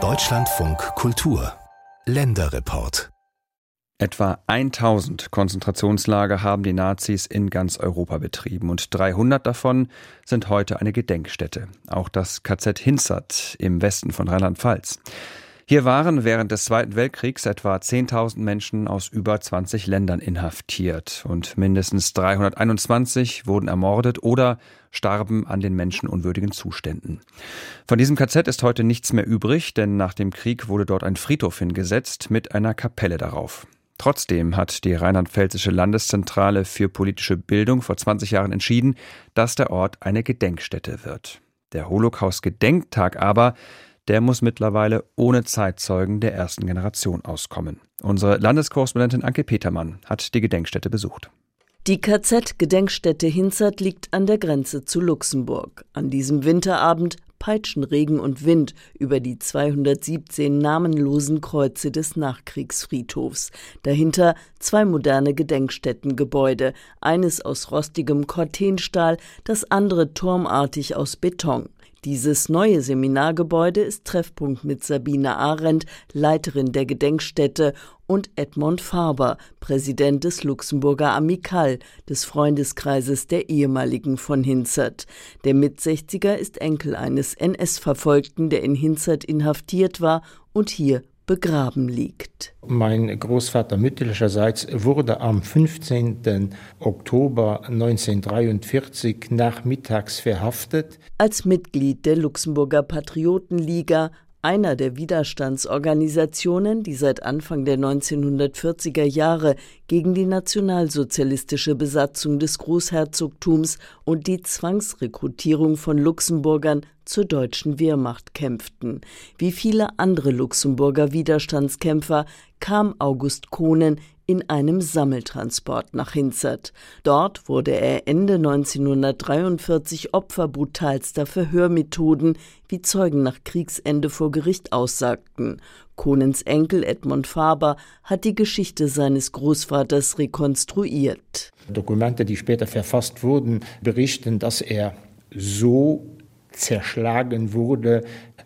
Deutschlandfunk Kultur Länderreport Etwa 1000 Konzentrationslager haben die Nazis in ganz Europa betrieben und 300 davon sind heute eine Gedenkstätte. Auch das KZ Hinzert im Westen von Rheinland-Pfalz. Hier waren während des Zweiten Weltkriegs etwa 10.000 Menschen aus über 20 Ländern inhaftiert und mindestens 321 wurden ermordet oder starben an den menschenunwürdigen Zuständen. Von diesem KZ ist heute nichts mehr übrig, denn nach dem Krieg wurde dort ein Friedhof hingesetzt mit einer Kapelle darauf. Trotzdem hat die Rheinland-Pfälzische Landeszentrale für politische Bildung vor 20 Jahren entschieden, dass der Ort eine Gedenkstätte wird. Der Holocaust-Gedenktag aber der muss mittlerweile ohne Zeitzeugen der ersten Generation auskommen. Unsere Landeskorrespondentin Anke Petermann hat die Gedenkstätte besucht. Die KZ-Gedenkstätte Hinzert liegt an der Grenze zu Luxemburg. An diesem Winterabend peitschen Regen und Wind über die 217 namenlosen Kreuze des Nachkriegsfriedhofs. Dahinter zwei moderne Gedenkstättengebäude, eines aus rostigem Cortenstahl, das andere turmartig aus Beton. Dieses neue Seminargebäude ist Treffpunkt mit Sabine Arendt, Leiterin der Gedenkstätte, und Edmond Faber, Präsident des Luxemburger Amical, des Freundeskreises der ehemaligen von Hinzert. Der Mitsechziger ist Enkel eines NS-Verfolgten, der in Hinzert inhaftiert war und hier begraben liegt. Mein Großvater mütterlicherseits wurde am 15. Oktober 1943 nachmittags verhaftet. Als Mitglied der Luxemburger Patriotenliga einer der Widerstandsorganisationen, die seit Anfang der 1940er Jahre gegen die nationalsozialistische Besatzung des Großherzogtums und die Zwangsrekrutierung von Luxemburgern zur deutschen Wehrmacht kämpften. Wie viele andere Luxemburger Widerstandskämpfer kam August Kohnen in einem Sammeltransport nach Hinzert. Dort wurde er Ende 1943 Opfer brutalster Verhörmethoden, wie Zeugen nach Kriegsende vor Gericht aussagten. Kohnens Enkel Edmund Faber hat die Geschichte seines Großvaters rekonstruiert. Dokumente, die später verfasst wurden, berichten, dass er so zerschlagen wurde,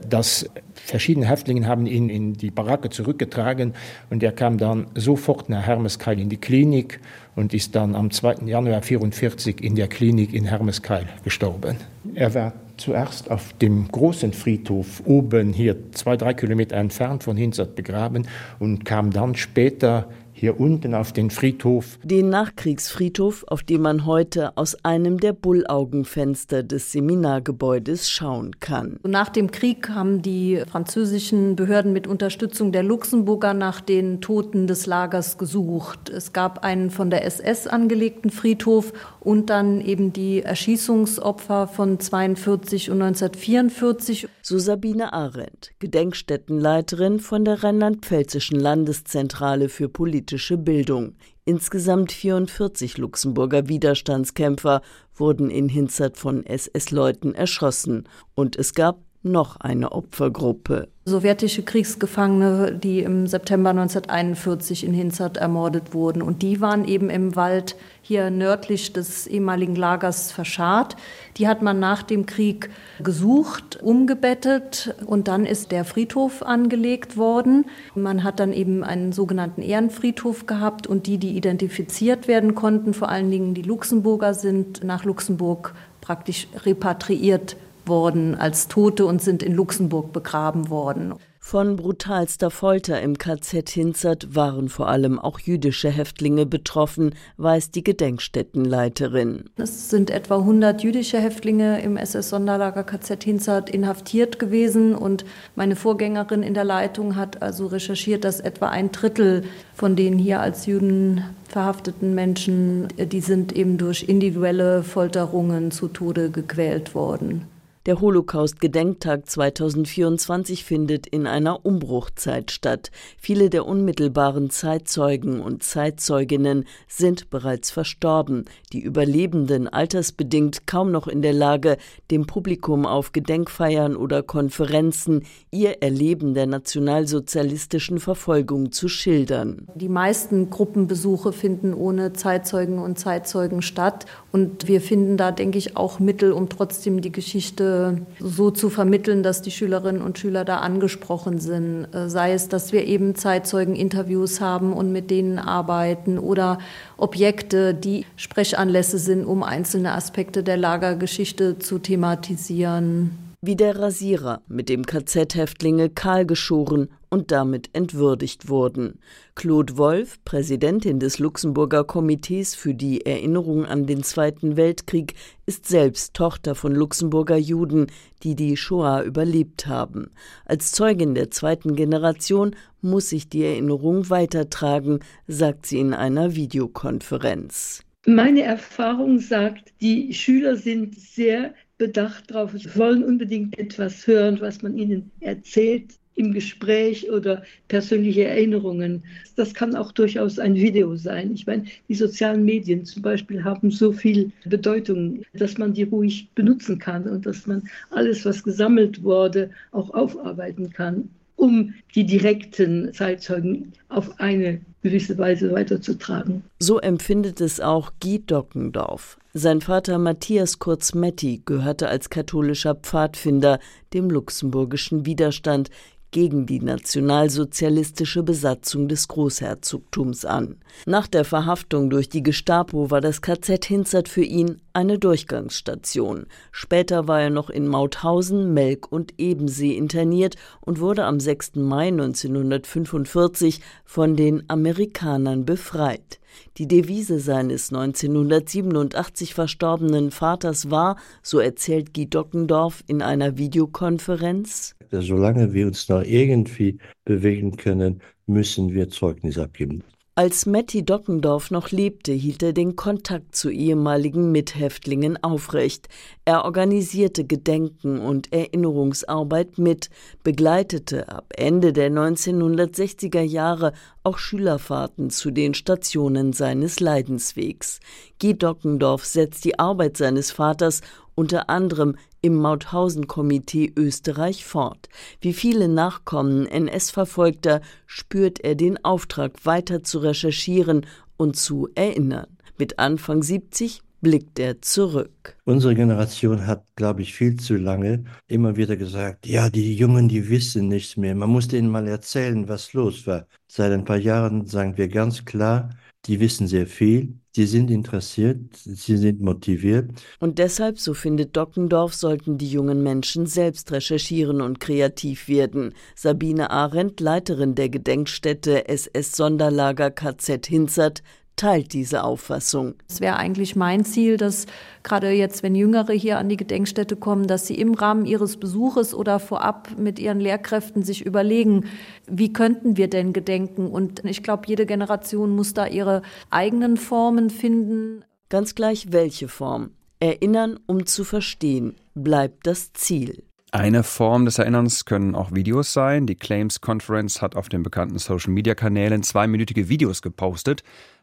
dass verschiedene Häftlinge haben ihn in die Baracke zurückgetragen und er kam dann sofort nach Hermeskeil in die Klinik und ist dann am 2. Januar 1944 in der Klinik in Hermeskeil gestorben. Er war zuerst auf dem großen Friedhof oben hier zwei, drei Kilometer entfernt von Hinzert begraben und kam dann später hier unten auf den Friedhof. Den Nachkriegsfriedhof, auf dem man heute aus einem der Bullaugenfenster des Seminargebäudes schauen kann. Nach dem Krieg haben die französischen Behörden mit Unterstützung der Luxemburger nach den Toten des Lagers gesucht. Es gab einen von der SS angelegten Friedhof und dann eben die Erschießungsopfer von 42 und 1944. So Sabine Arendt, Gedenkstättenleiterin von der Rheinland-Pfälzischen Landeszentrale für politische Bildung. Insgesamt 44 Luxemburger Widerstandskämpfer wurden in Hinzert von SS-Leuten erschossen und es gab noch eine Opfergruppe. Sowjetische Kriegsgefangene, die im September 1941 in Hinzert ermordet wurden. Und die waren eben im Wald hier nördlich des ehemaligen Lagers verscharrt. Die hat man nach dem Krieg gesucht, umgebettet und dann ist der Friedhof angelegt worden. Man hat dann eben einen sogenannten Ehrenfriedhof gehabt und die, die identifiziert werden konnten, vor allen Dingen die Luxemburger, sind nach Luxemburg praktisch repatriiert worden als Tote und sind in Luxemburg begraben worden. Von brutalster Folter im KZ Hinzert waren vor allem auch jüdische Häftlinge betroffen, weiß die Gedenkstättenleiterin. Es sind etwa 100 jüdische Häftlinge im SS-Sonderlager KZ Hinzert inhaftiert gewesen und meine Vorgängerin in der Leitung hat also recherchiert, dass etwa ein Drittel von den hier als Juden verhafteten Menschen, die sind eben durch individuelle Folterungen zu Tode gequält worden. Der Holocaust-Gedenktag 2024 findet in einer Umbruchzeit statt. Viele der unmittelbaren Zeitzeugen und Zeitzeuginnen sind bereits verstorben. Die Überlebenden altersbedingt kaum noch in der Lage, dem Publikum auf Gedenkfeiern oder Konferenzen ihr Erleben der nationalsozialistischen Verfolgung zu schildern. Die meisten Gruppenbesuche finden ohne Zeitzeugen und Zeitzeugen statt. Und wir finden da, denke ich, auch Mittel, um trotzdem die Geschichte So zu vermitteln, dass die Schülerinnen und Schüler da angesprochen sind. Äh, sei es, dass wir eben Zeitzeugeninterviews haben und mit denen arbeiten oder Objekte, die Sprechanlässe sind, um einzelne Aspekte der Lagergeschichte zu thematisieren wie der Rasierer, mit dem KZ-Häftlinge kahlgeschoren und damit entwürdigt wurden. Claude Wolf, Präsidentin des Luxemburger Komitees für die Erinnerung an den Zweiten Weltkrieg, ist selbst Tochter von Luxemburger Juden, die die Shoah überlebt haben. Als Zeugin der zweiten Generation muss sich die Erinnerung weitertragen, sagt sie in einer Videokonferenz. Meine Erfahrung sagt, die Schüler sind sehr bedacht drauf. Sie wollen unbedingt etwas hören, was man ihnen erzählt im Gespräch oder persönliche Erinnerungen. Das kann auch durchaus ein Video sein. Ich meine, die sozialen Medien zum Beispiel haben so viel Bedeutung, dass man die ruhig benutzen kann und dass man alles, was gesammelt wurde, auch aufarbeiten kann um die direkten Zeitzeugen auf eine gewisse Weise weiterzutragen. So empfindet es auch Guy Dockendorf. Sein Vater Matthias Kurz-Metti gehörte als katholischer Pfadfinder dem luxemburgischen Widerstand gegen die nationalsozialistische Besatzung des Großherzogtums an. Nach der Verhaftung durch die Gestapo war das KZ Hinzert für ihn eine Durchgangsstation. Später war er noch in Mauthausen, Melk und Ebensee interniert und wurde am 6. Mai 1945 von den Amerikanern befreit. Die Devise seines 1987 verstorbenen Vaters war, so erzählt Guy Dockendorf in einer Videokonferenz, solange wir uns noch irgendwie bewegen können, müssen wir Zeugnis abgeben. Als Matti Dockendorf noch lebte, hielt er den Kontakt zu ehemaligen Mithäftlingen aufrecht. Er organisierte Gedenken und Erinnerungsarbeit mit, begleitete ab Ende der 1960er Jahre auch Schülerfahrten zu den Stationen seines Leidenswegs. Guy Dockendorf setzt die Arbeit seines Vaters unter anderem im Mauthausen-Komitee Österreich fort. Wie viele Nachkommen NS-Verfolgter spürt er den Auftrag, weiter zu recherchieren und zu erinnern. Mit Anfang 70 blickt er zurück. Unsere Generation hat, glaube ich, viel zu lange immer wieder gesagt, ja, die Jungen, die wissen nichts mehr. Man muss denen mal erzählen, was los war. Seit ein paar Jahren sagen wir ganz klar, die wissen sehr viel, sie sind interessiert, sie sind motiviert. Und deshalb, so findet Dockendorf, sollten die jungen Menschen selbst recherchieren und kreativ werden. Sabine Arendt, Leiterin der Gedenkstätte SS Sonderlager KZ Hinzert, teilt diese Auffassung. Es wäre eigentlich mein Ziel, dass gerade jetzt, wenn Jüngere hier an die Gedenkstätte kommen, dass sie im Rahmen ihres Besuches oder vorab mit ihren Lehrkräften sich überlegen, wie könnten wir denn gedenken? Und ich glaube, jede Generation muss da ihre eigenen Formen finden. Ganz gleich welche Form. Erinnern, um zu verstehen, bleibt das Ziel. Eine Form des Erinnerns können auch Videos sein. Die Claims Conference hat auf den bekannten Social-Media-Kanälen zweiminütige Videos gepostet.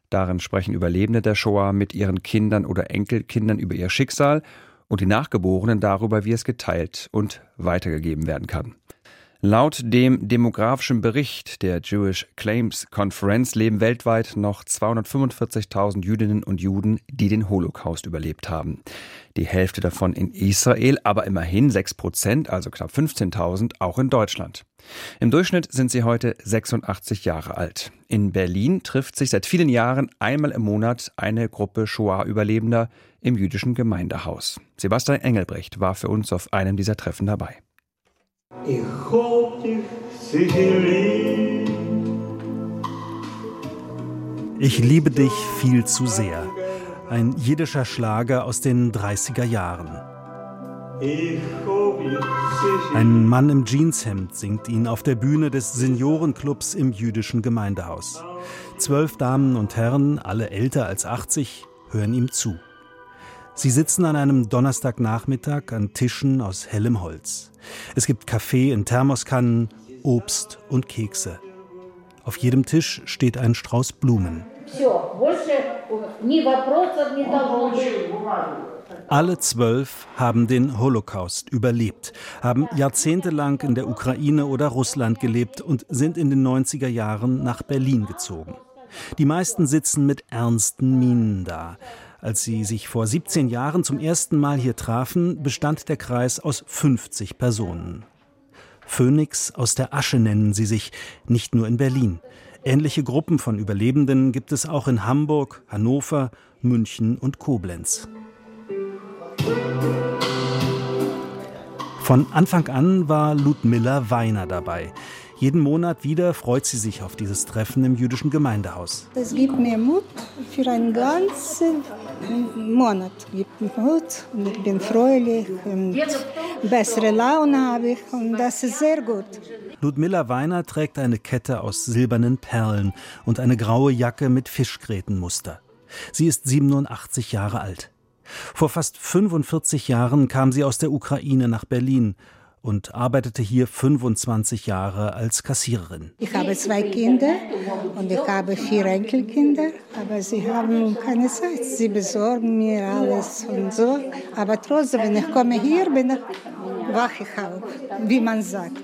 Darin sprechen Überlebende der Shoah mit ihren Kindern oder Enkelkindern über ihr Schicksal und die Nachgeborenen darüber, wie es geteilt und weitergegeben werden kann. Laut dem demografischen Bericht der Jewish Claims Conference leben weltweit noch 245.000 Jüdinnen und Juden, die den Holocaust überlebt haben. Die Hälfte davon in Israel, aber immerhin 6 Prozent, also knapp 15.000, auch in Deutschland. Im Durchschnitt sind sie heute 86 Jahre alt. In Berlin trifft sich seit vielen Jahren einmal im Monat eine Gruppe Shoah-Überlebender im jüdischen Gemeindehaus. Sebastian Engelbrecht war für uns auf einem dieser Treffen dabei. Ich liebe dich viel zu sehr. Ein jiddischer Schlager aus den 30er Jahren. Ein Mann im Jeanshemd singt ihn auf der Bühne des Seniorenclubs im jüdischen Gemeindehaus. Zwölf Damen und Herren, alle älter als 80, hören ihm zu. Sie sitzen an einem Donnerstagnachmittag an Tischen aus hellem Holz. Es gibt Kaffee in Thermoskannen, Obst und Kekse. Auf jedem Tisch steht ein Strauß Blumen. Alle zwölf haben den Holocaust überlebt, haben jahrzehntelang in der Ukraine oder Russland gelebt und sind in den 90er Jahren nach Berlin gezogen. Die meisten sitzen mit ernsten Mienen da. Als sie sich vor 17 Jahren zum ersten Mal hier trafen, bestand der Kreis aus 50 Personen. Phönix aus der Asche nennen sie sich, nicht nur in Berlin. Ähnliche Gruppen von Überlebenden gibt es auch in Hamburg, Hannover, München und Koblenz. Von Anfang an war Ludmilla Weiner dabei. Jeden Monat wieder freut sie sich auf dieses Treffen im jüdischen Gemeindehaus. Das gibt mir Mut für einen ganzen Monat. Gibt mir Mut und ich bin fröhlich und bessere Laune habe ich und das ist sehr gut. Ludmilla Weiner trägt eine Kette aus silbernen Perlen und eine graue Jacke mit Fischgrätenmuster. Sie ist 87 Jahre alt. Vor fast 45 Jahren kam sie aus der Ukraine nach Berlin und arbeitete hier 25 Jahre als Kassiererin. Ich habe zwei Kinder und ich habe vier Enkelkinder, aber sie haben keine Zeit. Sie besorgen mir alles und so. Aber trotzdem, wenn ich komme hier, bin ich wach ich auf, wie man sagt.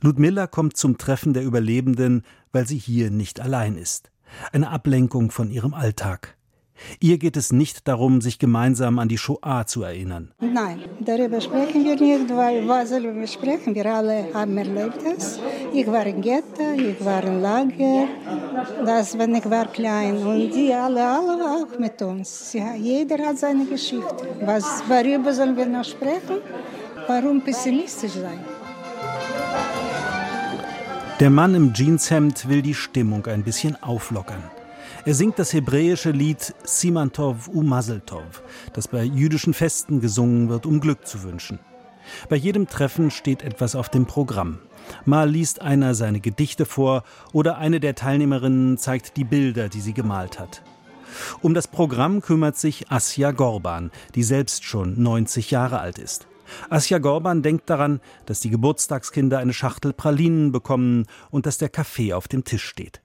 Ludmilla kommt zum Treffen der Überlebenden, weil sie hier nicht allein ist. Eine Ablenkung von ihrem Alltag. Ihr geht es nicht darum, sich gemeinsam an die Shoah zu erinnern. Nein, darüber sprechen wir nicht, weil was sollen wir sprechen? Wir alle haben erlebt es. Ich war in Ghetto, ich war im Lager, das, wenn ich war klein. Und die alle, alle auch mit uns. Ja, jeder hat seine Geschichte. Was, worüber sollen wir noch sprechen? Warum pessimistisch sein? Der Mann im Jeanshemd will die Stimmung ein bisschen auflockern. Er singt das hebräische Lied Simantov u Mazeltov, das bei jüdischen Festen gesungen wird, um Glück zu wünschen. Bei jedem Treffen steht etwas auf dem Programm. Mal liest einer seine Gedichte vor oder eine der Teilnehmerinnen zeigt die Bilder, die sie gemalt hat. Um das Programm kümmert sich Asja Gorban, die selbst schon 90 Jahre alt ist. Asja Gorban denkt daran, dass die Geburtstagskinder eine Schachtel Pralinen bekommen und dass der Kaffee auf dem Tisch steht.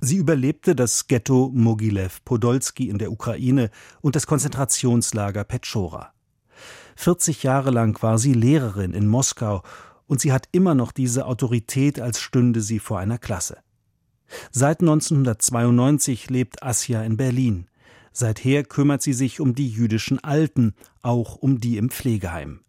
Sie überlebte das Ghetto Mogilev Podolski in der Ukraine und das Konzentrationslager Petschora. 40 Jahre lang war sie Lehrerin in Moskau und sie hat immer noch diese Autorität, als stünde sie vor einer Klasse. Seit 1992 lebt Asja in Berlin. Seither kümmert sie sich um die jüdischen Alten, auch um die im Pflegeheim.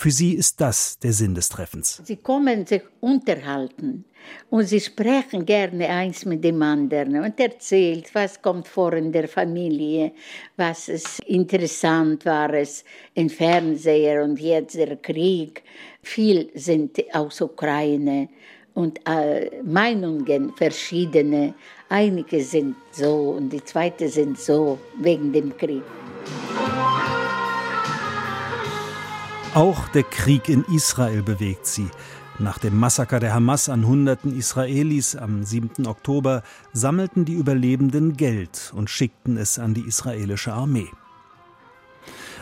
Für sie ist das der Sinn des Treffens. Sie kommen sich unterhalten und sie sprechen gerne eins mit dem anderen und erzählt, was kommt vor in der Familie, was es interessant war es im Fernseher und jetzt der Krieg. Viel sind aus Ukraine und äh, Meinungen verschiedene. Einige sind so und die zweite sind so wegen dem Krieg. Auch der Krieg in Israel bewegt sie. Nach dem Massaker der Hamas an Hunderten Israelis am 7. Oktober sammelten die Überlebenden Geld und schickten es an die israelische Armee.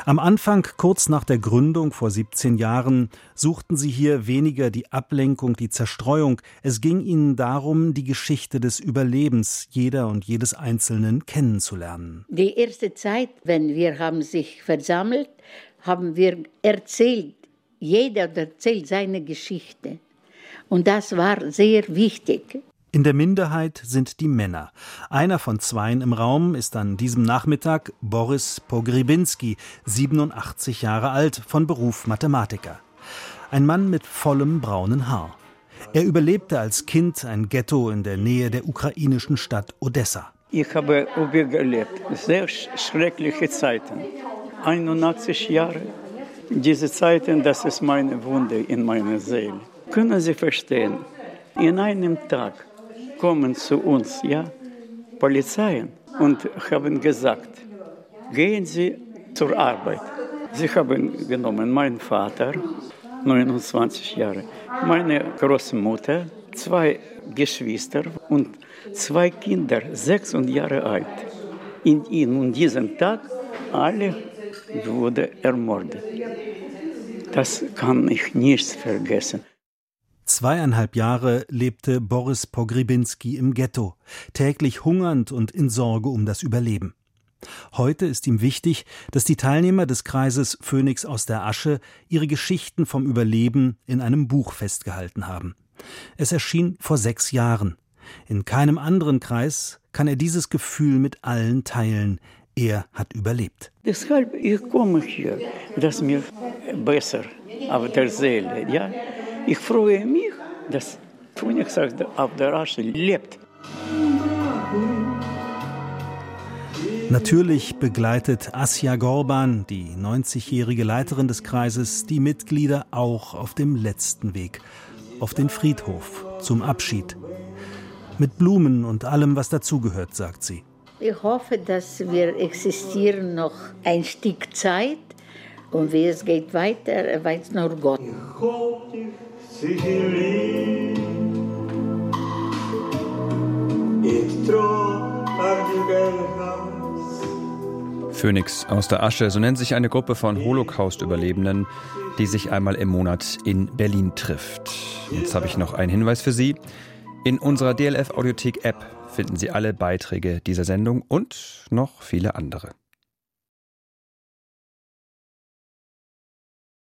Am Anfang, kurz nach der Gründung vor 17 Jahren, suchten sie hier weniger die Ablenkung, die Zerstreuung. Es ging ihnen darum, die Geschichte des Überlebens jeder und jedes Einzelnen kennenzulernen. Die erste Zeit, wenn wir haben sich versammelt, haben wir erzählt, jeder erzählt seine Geschichte. Und das war sehr wichtig. In der Minderheit sind die Männer. Einer von zweien im Raum ist an diesem Nachmittag Boris Pogribinski, 87 Jahre alt, von Beruf Mathematiker. Ein Mann mit vollem braunen Haar. Er überlebte als Kind ein Ghetto in der Nähe der ukrainischen Stadt Odessa. Ich habe überlebt sehr schreckliche Zeiten. 81 Jahre. Diese Zeiten, das ist meine Wunde in meiner Seele. Können Sie verstehen? In einem Tag kommen zu uns ja, Polizeien und haben gesagt, gehen Sie zur Arbeit. Sie haben genommen meinen Vater, 29 Jahre, meine Großmutter, zwei Geschwister und zwei Kinder, sechs Jahre alt. In, in diesem Tag alle wurde ermordet. Das kann ich nicht vergessen. Zweieinhalb Jahre lebte Boris Pogribinski im Ghetto, täglich hungernd und in Sorge um das Überleben. Heute ist ihm wichtig, dass die Teilnehmer des Kreises Phönix aus der Asche ihre Geschichten vom Überleben in einem Buch festgehalten haben. Es erschien vor sechs Jahren. In keinem anderen Kreis kann er dieses Gefühl mit allen teilen. Er hat überlebt. Deshalb ich komme hier, dass mir besser auf der Seele. Ja? Ich freue mich, dass Phoenix auf der Asche lebt. Natürlich begleitet Asja Gorban, die 90-jährige Leiterin des Kreises, die Mitglieder auch auf dem letzten Weg, auf den Friedhof zum Abschied. Mit Blumen und allem, was dazugehört, sagt sie. Ich hoffe, dass wir existieren noch ein Stück Zeit und wie es geht weiter, weiß nur Gott. Ich Phönix aus der Asche, so nennt sich eine Gruppe von Holocaust-Überlebenden, die sich einmal im Monat in Berlin trifft. Jetzt habe ich noch einen Hinweis für Sie. In unserer DLF Audiothek App finden Sie alle Beiträge dieser Sendung und noch viele andere.